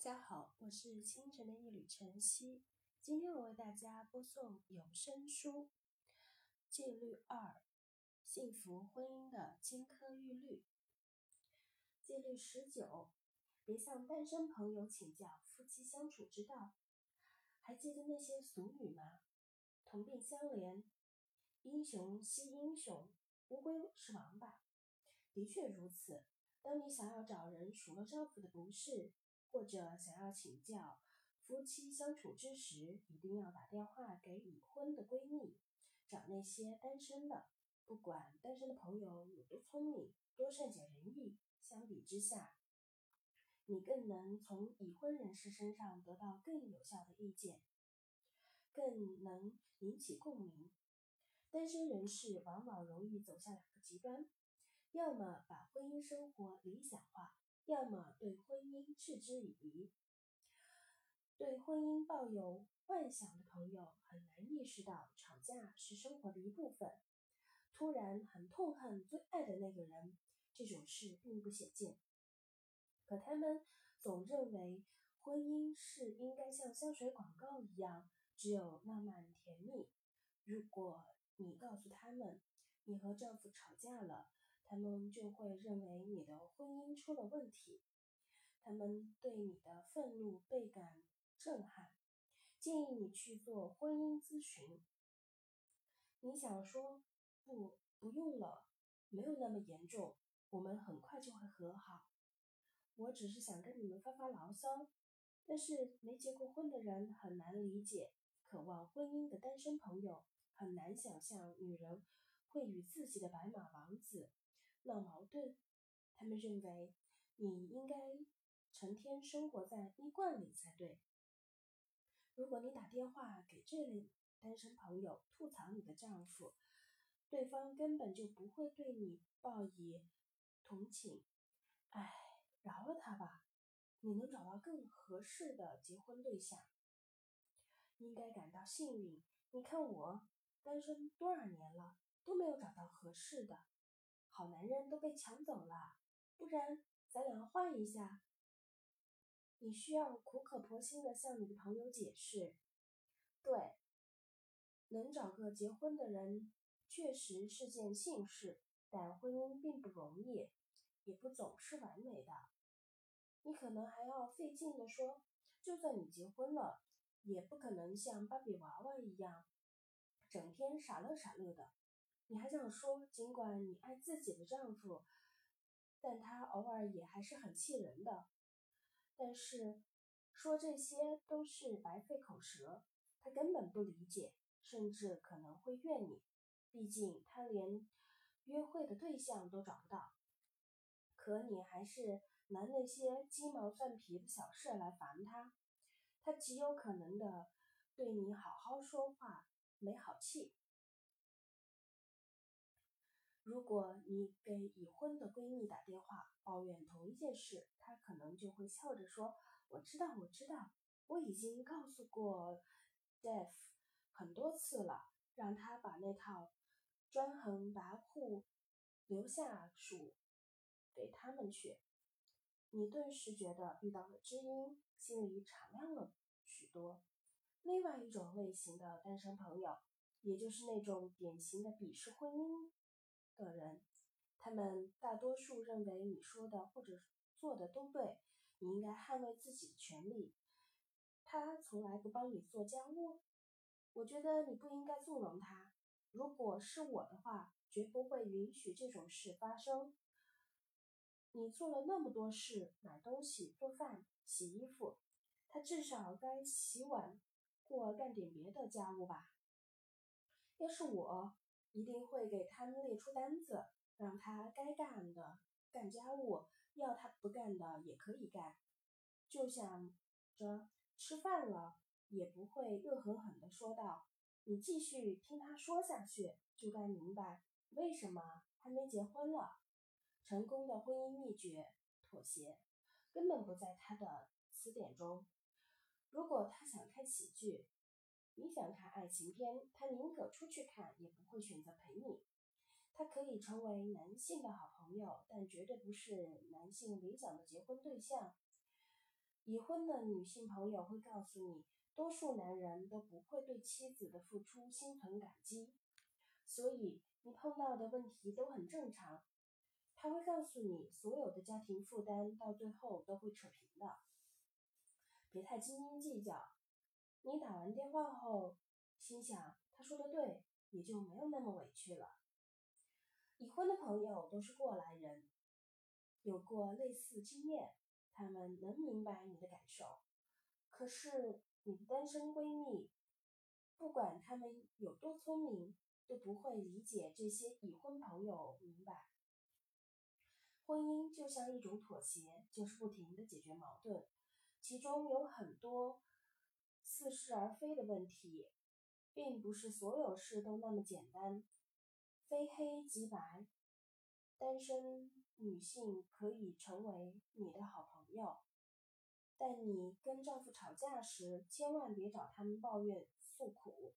大家好，我是清晨的一缕晨曦。今天我为大家播送有声书《戒律二：幸福婚姻的金科玉律》。戒律十九：别向单身朋友请教夫妻相处之道。还记得那些俗语吗？同病相怜，英雄惜英雄，乌龟是王八。的确如此。当你想要找人数落丈夫的不是，或者想要请教夫妻相处之时，一定要打电话给已婚的闺蜜，找那些单身的。不管单身的朋友有多聪明、多善解人意，相比之下，你更能从已婚人士身上得到更有效的意见，更能引起共鸣。单身人士往往容易走向两个极端，要么把婚姻生活理想化。要么对婚姻嗤之以鼻，对婚姻抱有幻想的朋友很难意识到吵架是生活的一部分。突然很痛恨最爱的那个人，这种事并不鲜见。可他们总认为婚姻是应该像香水广告一样，只有浪漫甜蜜。如果你告诉他们你和丈夫吵架了，他们就会认为你的婚姻出了问题，他们对你的愤怒倍感震撼，建议你去做婚姻咨询。你想说不，不用了，没有那么严重，我们很快就会和好。我只是想跟你们发发牢骚。但是没结过婚的人很难理解，渴望婚姻的单身朋友很难想象女人会与自己的白马王子。闹矛盾，他们认为你应该成天生活在衣柜里才对。如果你打电话给这类单身朋友吐槽你的丈夫，对方根本就不会对你报以同情。哎，饶了他吧，你能找到更合适的结婚对象，应该感到幸运。你看我单身多少年了，都没有找到合适的。好男人都被抢走了，不然咱俩换一下。你需要苦口婆心的向你的朋友解释，对，能找个结婚的人确实是件幸事，但婚姻并不容易，也不总是完美的。你可能还要费劲的说，就算你结婚了，也不可能像芭比娃娃一样，整天傻乐傻乐的。你还想说，尽管你爱自己的丈夫，但他偶尔也还是很气人的。但是说这些都是白费口舌，他根本不理解，甚至可能会怨你。毕竟他连约会的对象都找不到。可你还是拿那些鸡毛蒜皮的小事来烦他，他极有可能的对你好好说话，没好气。如果你给已婚的闺蜜打电话抱怨同一件事，她可能就会笑着说：“我知道，我知道，我已经告诉过 Dave 很多次了，让他把那套专横跋扈留下属给他们去。”你顿时觉得遇到了知音，心里敞亮了许多。另外一种类型的单身朋友，也就是那种典型的鄙视婚姻。的人，他们大多数认为你说的或者做的都对，你应该捍卫自己的权利。他从来不帮你做家务，我觉得你不应该纵容他。如果是我的话，绝不会允许这种事发生。你做了那么多事，买东西、做饭、洗衣服，他至少该洗碗或干点别的家务吧？要是我。一定会给他列出单子，让他该干的干家务，要他不干的也可以干。就想着吃饭了，也不会恶狠狠地说道：“你继续听他说下去，就该明白为什么还没结婚了。”成功的婚姻秘诀：妥协，根本不在他的词典中。如果他想看喜剧。你想看爱情片，他宁可出去看，也不会选择陪你。他可以成为男性的好朋友，但绝对不是男性理想的结婚对象。已婚的女性朋友会告诉你，多数男人都不会对妻子的付出心存感激，所以你碰到的问题都很正常。他会告诉你，所有的家庭负担到最后都会扯平的，别太斤斤计较。你打完电话后，心想他说的对，也就没有那么委屈了。已婚的朋友都是过来人，有过类似经验，他们能明白你的感受。可是你的单身闺蜜，不管他们有多聪明，都不会理解这些已婚朋友明白。婚姻就像一种妥协，就是不停的解决矛盾，其中有很多似是而非的问题，并不是所有事都那么简单。非黑即白，单身女性可以成为你的好朋友，但你跟丈夫吵架时，千万别找他们抱怨诉苦，